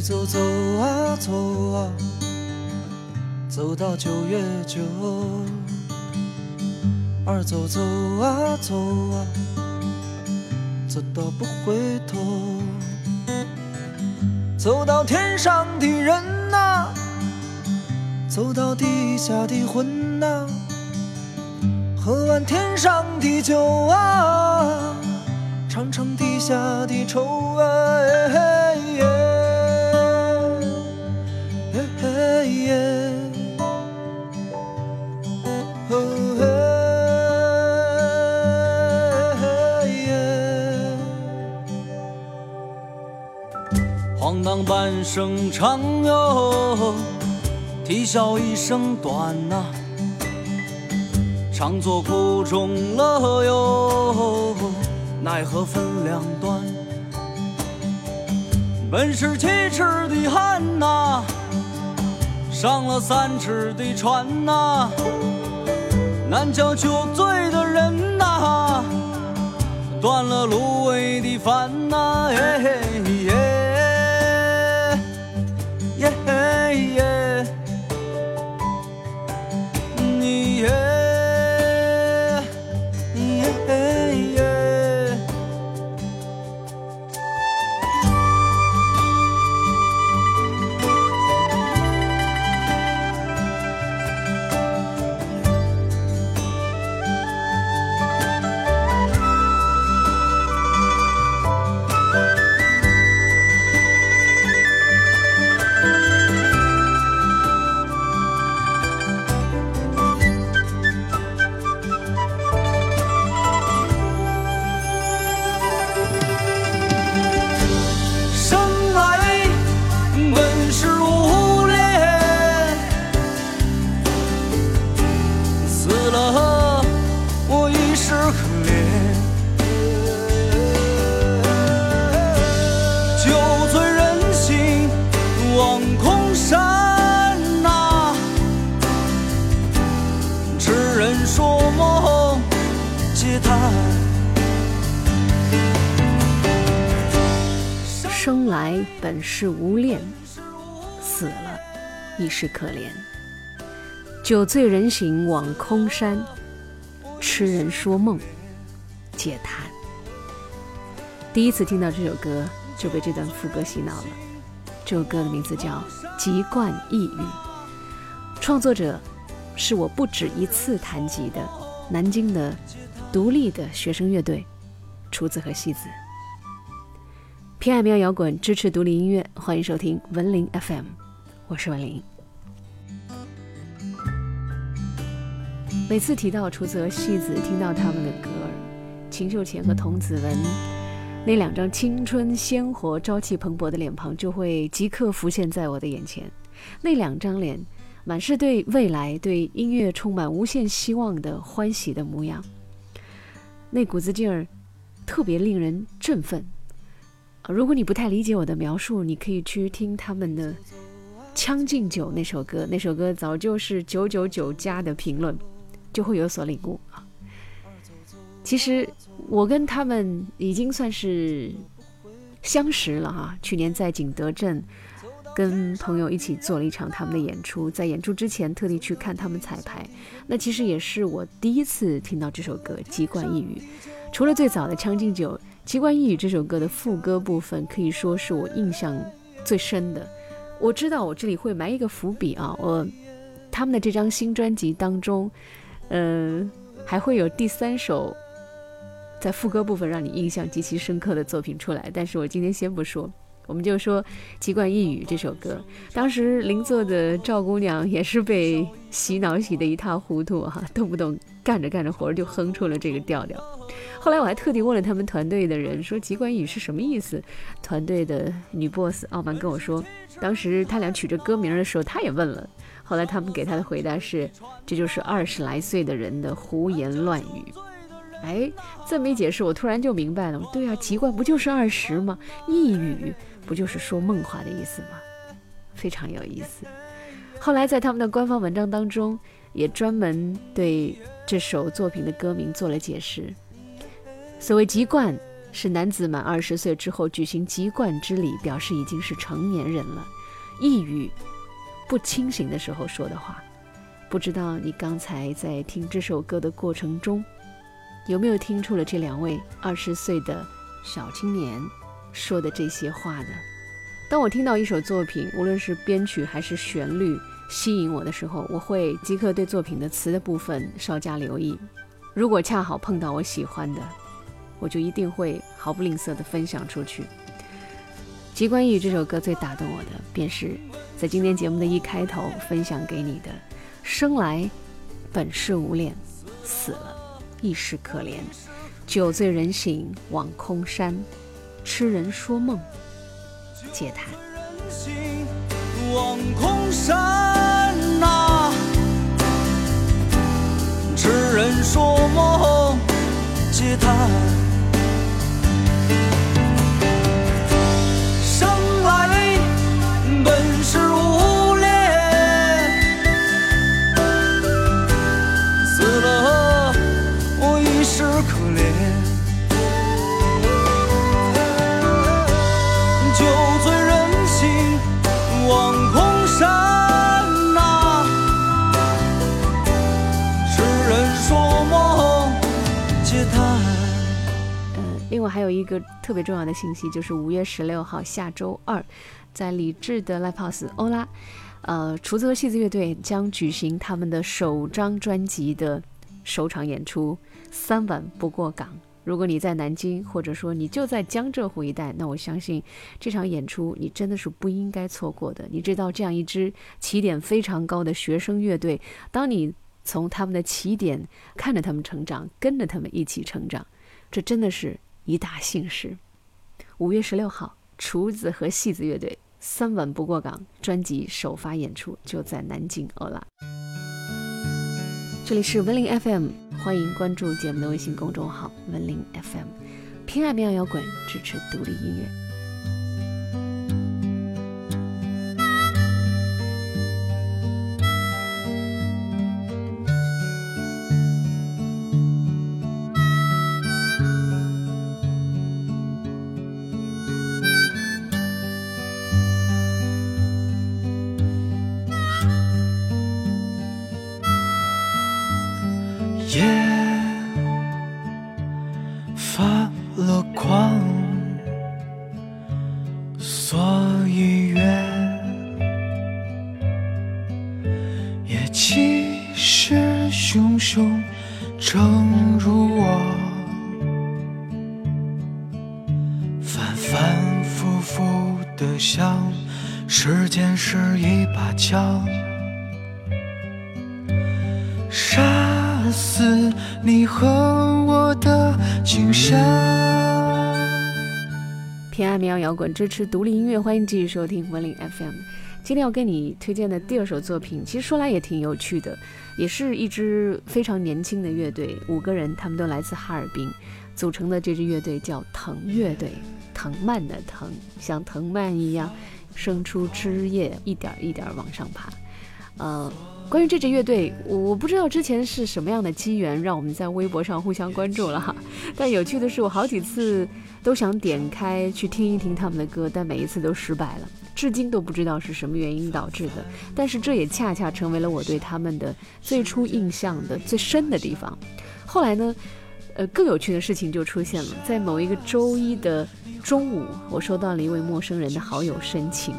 一走走啊走啊，走到九月九。二走走啊走啊，走到不回头。走到天上的人呐，走到地下的魂呐，喝完天上的酒啊，尝尝地下的愁啊。生长哟，啼笑一声短呐，常作苦中乐哟，奈何分两端。本是七尺的汉呐，上了三尺的船呐，难教酒醉的人呐，断了芦苇的帆呐，嘿。来本是无恋，死了亦是可怜。酒醉人醒望空山，痴人说梦皆叹。第一次听到这首歌，就被这段副歌洗脑了。这首歌的名字叫《籍贯异语》，创作者是我不止一次谈及的南京的独立的学生乐队——厨子和戏子。偏爱民谣摇滚，支持独立音乐，欢迎收听文林 FM，我是文林。每次提到楚泽戏子，听到他们的歌儿，秦秀贤和童子文那两张青春鲜活、朝气蓬勃的脸庞就会即刻浮现在我的眼前。那两张脸，满是对未来、对音乐充满无限希望的欢喜的模样，那股子劲儿，特别令人振奋。如果你不太理解我的描述，你可以去听他们的《将进酒》那首歌，那首歌早就是九九九加的评论，就会有所领悟啊。其实我跟他们已经算是相识了哈。去年在景德镇跟朋友一起做了一场他们的演出，在演出之前特地去看他们彩排，那其实也是我第一次听到这首歌《籍贯一语》，除了最早的《将进酒》。《奇观异语》这首歌的副歌部分可以说是我印象最深的。我知道我这里会埋一个伏笔啊，我他们的这张新专辑当中，嗯，还会有第三首在副歌部分让你印象极其深刻的作品出来。但是我今天先不说，我们就说《奇怪一语》这首歌。当时邻座的赵姑娘也是被洗脑洗得一塌糊涂哈，动不动干着干着活就哼出了这个调调。后来我还特地问了他们团队的人，说“籍贯语”是什么意思？团队的女 boss 傲慢跟我说，当时他俩取这歌名的时候，他也问了。后来他们给他的回答是：“这就是二十来岁的人的胡言乱语。”哎，这么一解释，我突然就明白了。对啊，籍贯不就是二十吗？一语不就是说梦话的意思吗？非常有意思。后来在他们的官方文章当中，也专门对这首作品的歌名做了解释。所谓籍贯，是男子满二十岁之后举行籍贯之礼，表示已经是成年人了。一语不清醒的时候说的话。不知道你刚才在听这首歌的过程中，有没有听出了这两位二十岁的小青年说的这些话呢？当我听到一首作品，无论是编曲还是旋律吸引我的时候，我会即刻对作品的词的部分稍加留意。如果恰好碰到我喜欢的，我就一定会毫不吝啬地分享出去。《吉关义》这首歌最打动我的，便是在今天节目的一开头分享给你的。生来本是无恋，死了亦是可怜。酒醉人醒望空山，痴人说梦皆叹。望空山呐，痴人说梦皆叹。还有一个特别重要的信息，就是五月十六号下周二，在李志的 Live House 欧拉，呃，厨子和戏子乐队将举行他们的首张专辑的首场演出，三晚不过岗。如果你在南京，或者说你就在江浙沪一带，那我相信这场演出你真的是不应该错过的。你知道，这样一支起点非常高的学生乐队，当你从他们的起点看着他们成长，跟着他们一起成长，这真的是。一大幸事。五月十六号，厨子和戏子乐队三晚不过岗专辑首发演出就在南京欧拉。这里是文林 FM，欢迎关注节目的微信公众号文林 FM，偏爱民谣摇滚，支持独立音乐。Yeah. 民谣摇滚支持独立音乐，欢迎继续收听文林 FM。今天要跟你推荐的第二首作品，其实说来也挺有趣的，也是一支非常年轻的乐队，五个人，他们都来自哈尔滨，组成的这支乐队叫藤乐队，藤蔓的藤，像藤蔓一样生出枝叶，一点一点往上爬。呃，关于这支乐队，我不知道之前是什么样的机缘让我们在微博上互相关注了哈，但有趣的是，我好几次。都想点开去听一听他们的歌，但每一次都失败了，至今都不知道是什么原因导致的。但是这也恰恰成为了我对他们的最初印象的最深的地方。后来呢，呃，更有趣的事情就出现了，在某一个周一的中午，我收到了一位陌生人的好友申请，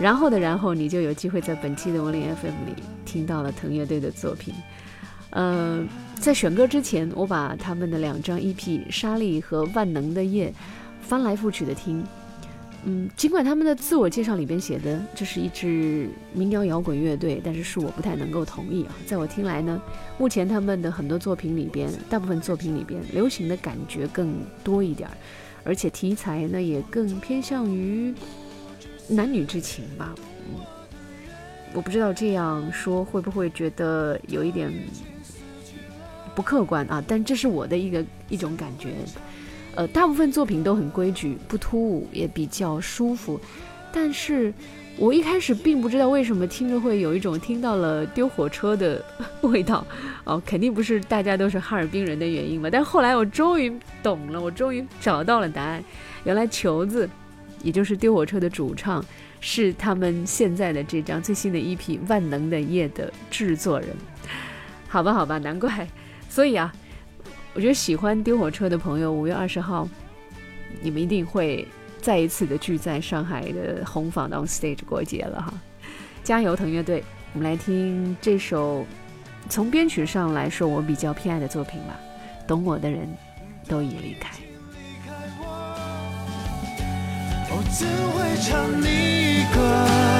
然后的然后，你就有机会在本期的文林 FM 里听到了藤乐队的作品。呃，在选歌之前，我把他们的两张 EP《沙粒》和《万能的夜》翻来覆去的听。嗯，尽管他们的自我介绍里边写的这是一支民谣摇滚乐队，但是是我不太能够同意啊。在我听来呢，目前他们的很多作品里边，大部分作品里边，流行的感觉更多一点儿，而且题材呢也更偏向于男女之情吧。嗯，我不知道这样说会不会觉得有一点。不客观啊，但这是我的一个一种感觉。呃，大部分作品都很规矩，不突兀，也比较舒服。但是我一开始并不知道为什么听着会有一种听到了丢火车的味道，哦，肯定不是大家都是哈尔滨人的原因嘛。但后来我终于懂了，我终于找到了答案，原来球子，也就是丢火车的主唱，是他们现在的这张最新的一批《万能的夜》的制作人。好吧，好吧，难怪。所以啊，我觉得喜欢丢火车的朋友，五月二十号，你们一定会再一次的聚在上海的红坊 on stage 过节了哈！加油，腾乐队！我们来听这首从编曲上来说我比较偏爱的作品吧，《懂我的人都已离开》。我怎会唱你歌，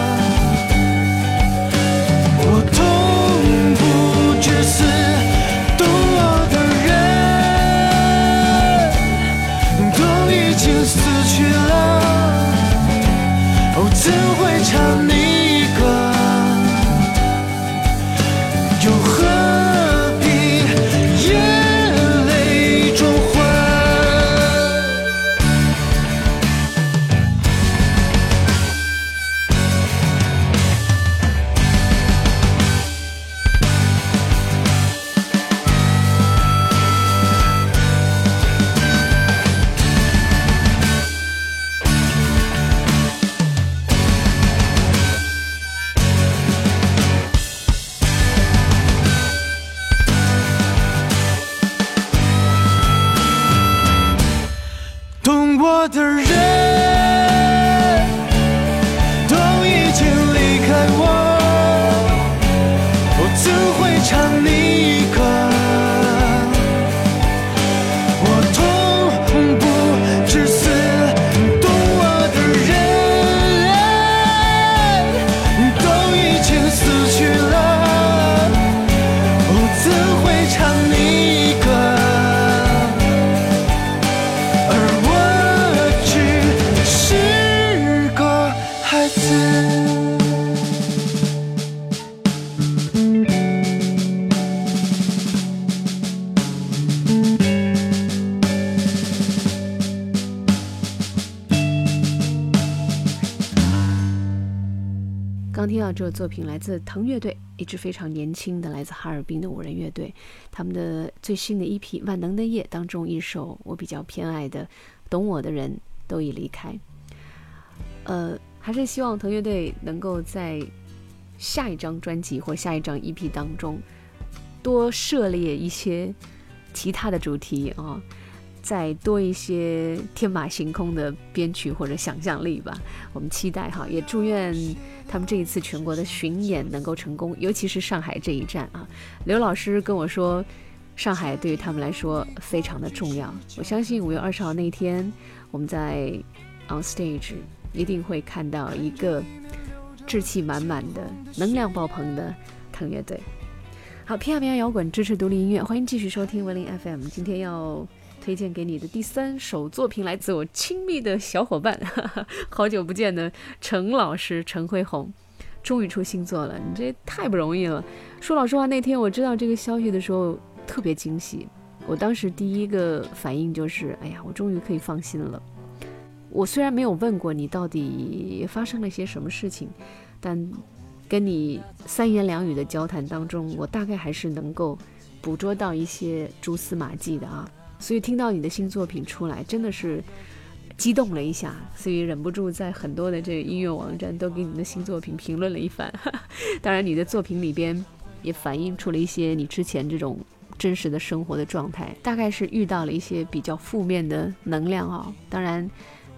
我的人。这个作品来自藤乐队，一支非常年轻的来自哈尔滨的五人乐队。他们的最新的一批《万能的夜》当中，一首我比较偏爱的《懂我的人都已离开》。呃，还是希望藤乐队能够在下一张专辑或下一张 EP 当中多涉猎一些其他的主题啊。再多一些天马行空的编曲或者想象力吧，我们期待哈，也祝愿他们这一次全国的巡演能够成功，尤其是上海这一站啊。刘老师跟我说，上海对于他们来说非常的重要。我相信五月二十号那天，我们在 on stage 一定会看到一个志气满满的、能量爆棚的腾乐队。好，偏爱偏爱摇滚，支持独立音乐，欢迎继续收听文林 FM。今天要。推荐给你的第三首作品来自我亲密的小伙伴，好久不见的陈老师陈辉宏，终于出新作了，你这太不容易了。说老实话，那天我知道这个消息的时候特别惊喜，我当时第一个反应就是，哎呀，我终于可以放心了。我虽然没有问过你到底发生了些什么事情，但跟你三言两语的交谈当中，我大概还是能够捕捉到一些蛛丝马迹的啊。所以听到你的新作品出来，真的是激动了一下，所以忍不住在很多的这个音乐网站都给你的新作品评论了一番。当然，你的作品里边也反映出了一些你之前这种真实的生活的状态，大概是遇到了一些比较负面的能量啊。当然，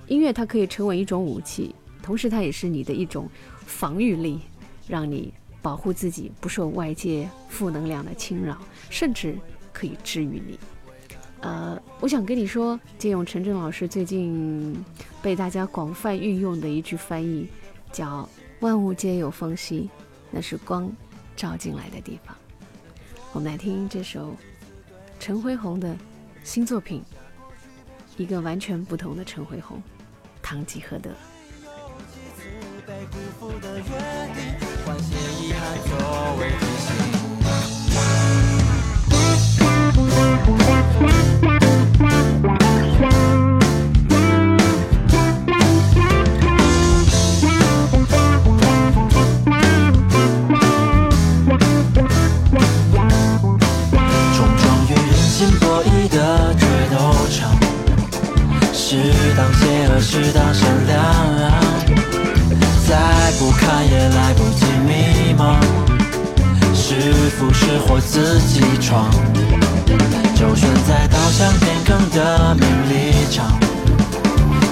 音乐它可以成为一种武器，同时它也是你的一种防御力，让你保护自己不受外界负能量的侵扰，甚至可以治愈你。呃，我想跟你说，借用陈震老师最近被大家广泛运用的一句翻译，叫“万物皆有缝隙，那是光照进来的地方”。我们来听这首陈辉宏的新作品，一个完全不同的陈辉宏，《堂吉诃德》。适当善良，再不堪也来不及迷茫。是福是祸自己闯，就算再倒向天坑的名利场，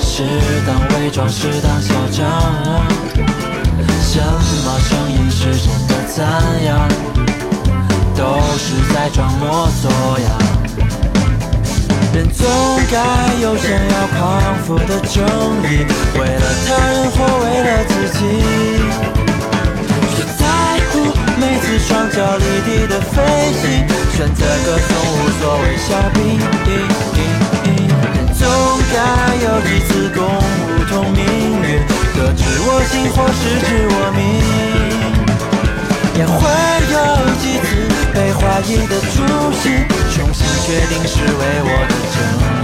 适当伪装，适当嚣张。什么声音是真的，怎样都是在装模作样。人总该有想要匡扶的正义，为了他人或为了自己。只在乎每次双脚离地的飞行，选择歌颂无所谓小兵。人总该有几次共舞同命运，得知我心或失之我命。也会有几次被怀疑的初心，重新确定是为我的正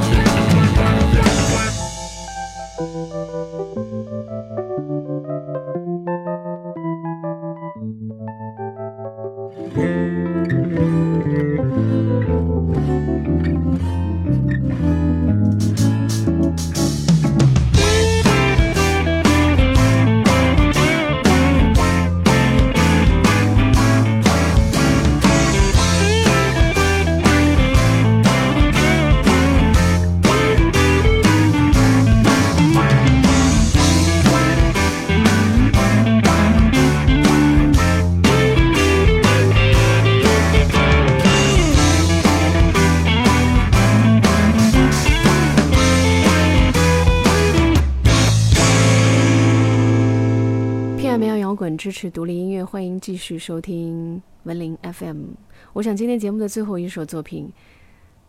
义。支持独立音乐，欢迎继续收听文林 FM。我想今天节目的最后一首作品，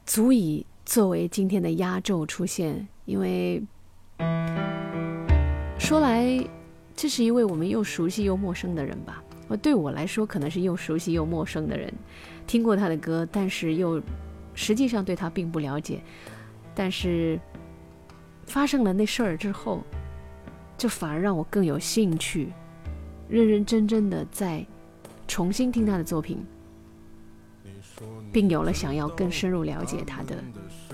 足以作为今天的压轴出现，因为说来，这是一位我们又熟悉又陌生的人吧。对我来说，可能是又熟悉又陌生的人，听过他的歌，但是又实际上对他并不了解。但是发生了那事儿之后，就反而让我更有兴趣。认认真真的在重新听他的作品，并有了想要更深入了解他的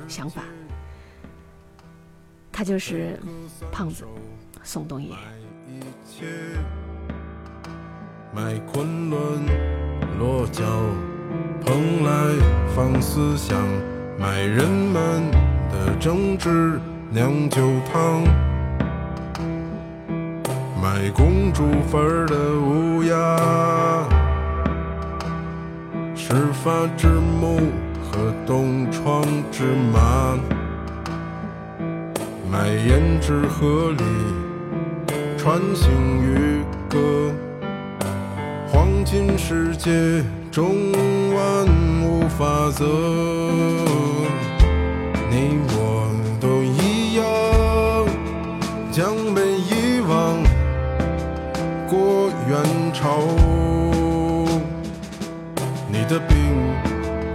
想法。他就是胖子宋冬野。卖昆仑落脚，蓬莱放思想，卖人们的政治酿酒汤。卖公主坟的乌鸦，始发之木和东窗之马，卖胭脂河里穿行渔歌，黄金世界中万物法则，你我都一样，将被遗忘。过元朝，你的病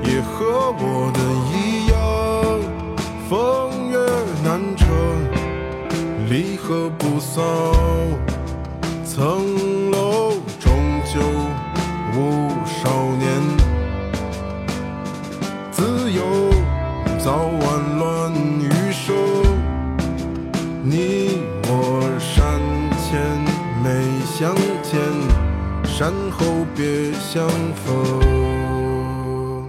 也和我的一样，风月难扯，离合不骚，曾别相逢。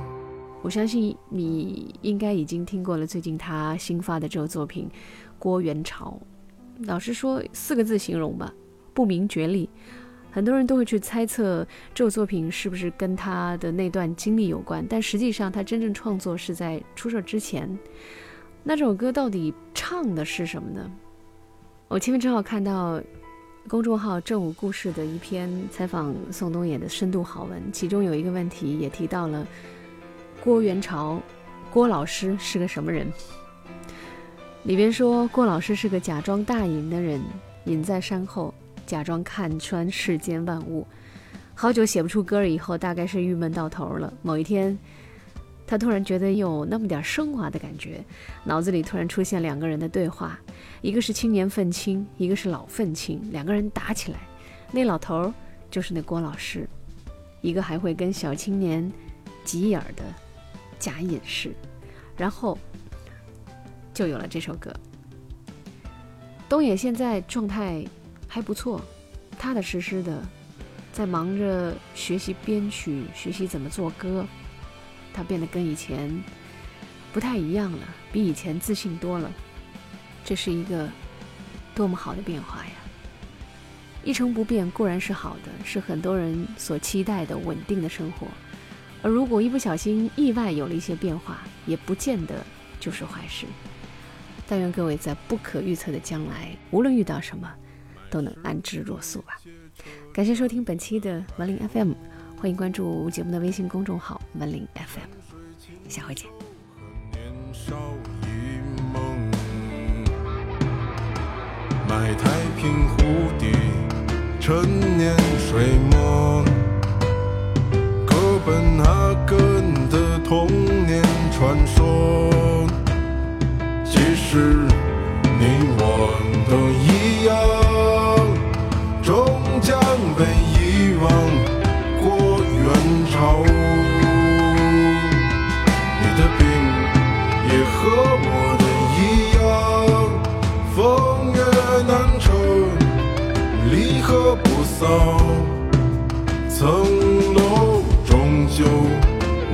我相信你应该已经听过了最近他新发的这首作品《郭元潮》。老实说，四个字形容吧，不明觉厉。很多人都会去猜测这首作品是不是跟他的那段经历有关，但实际上他真正创作是在出事之前。那这首歌到底唱的是什么呢？我前面正好看到。公众号“正午故事”的一篇采访宋冬野的深度好文，其中有一个问题也提到了郭元朝，郭老师是个什么人？里边说郭老师是个假装大隐的人，隐在山后，假装看穿世间万物。好久写不出歌儿以后，大概是郁闷到头了。某一天。他突然觉得有那么点升华的感觉，脑子里突然出现两个人的对话，一个是青年愤青，一个是老愤青，两个人打起来，那老头儿就是那郭老师，一个还会跟小青年急眼的假隐士，然后就有了这首歌。东野现在状态还不错，踏踏实实的在忙着学习编曲，学习怎么做歌。他变得跟以前不太一样了，比以前自信多了。这是一个多么好的变化呀！一成不变固然是好的，是很多人所期待的稳定的生活。而如果一不小心意外有了一些变化，也不见得就是坏事。但愿各位在不可预测的将来，无论遇到什么，都能安之若素吧。感谢收听本期的文林 FM，欢迎关注节目的微信公众号文林 FM，下回见。年少一梦，买太平湖底，陈年水墨，哥本哈根的童年传说。其实你我都一样，骚，层楼终究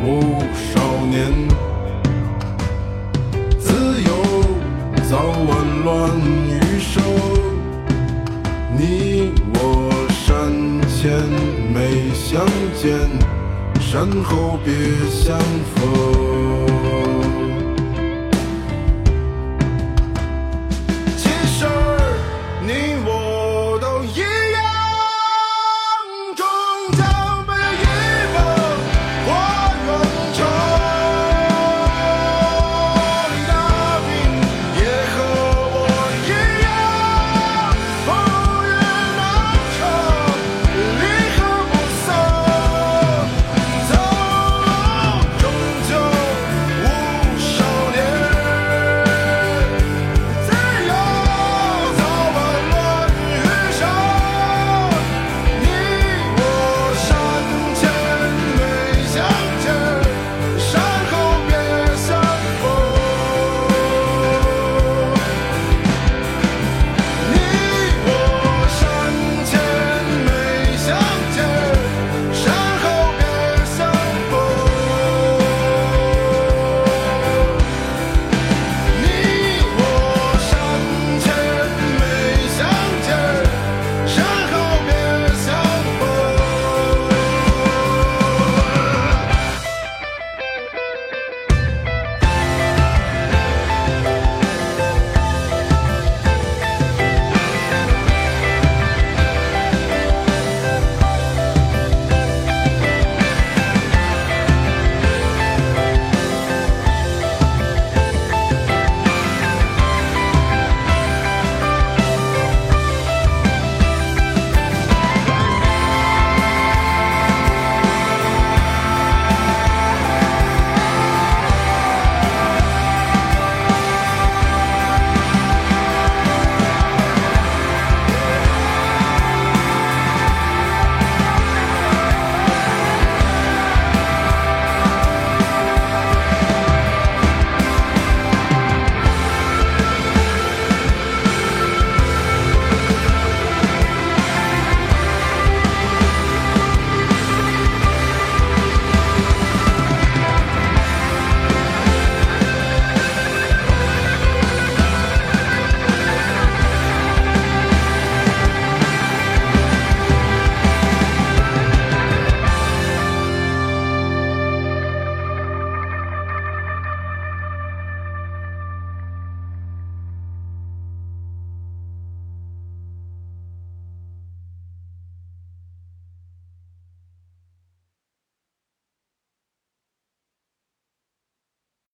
无少年。自由早晚乱余生，你我山前没相见，山后别相逢。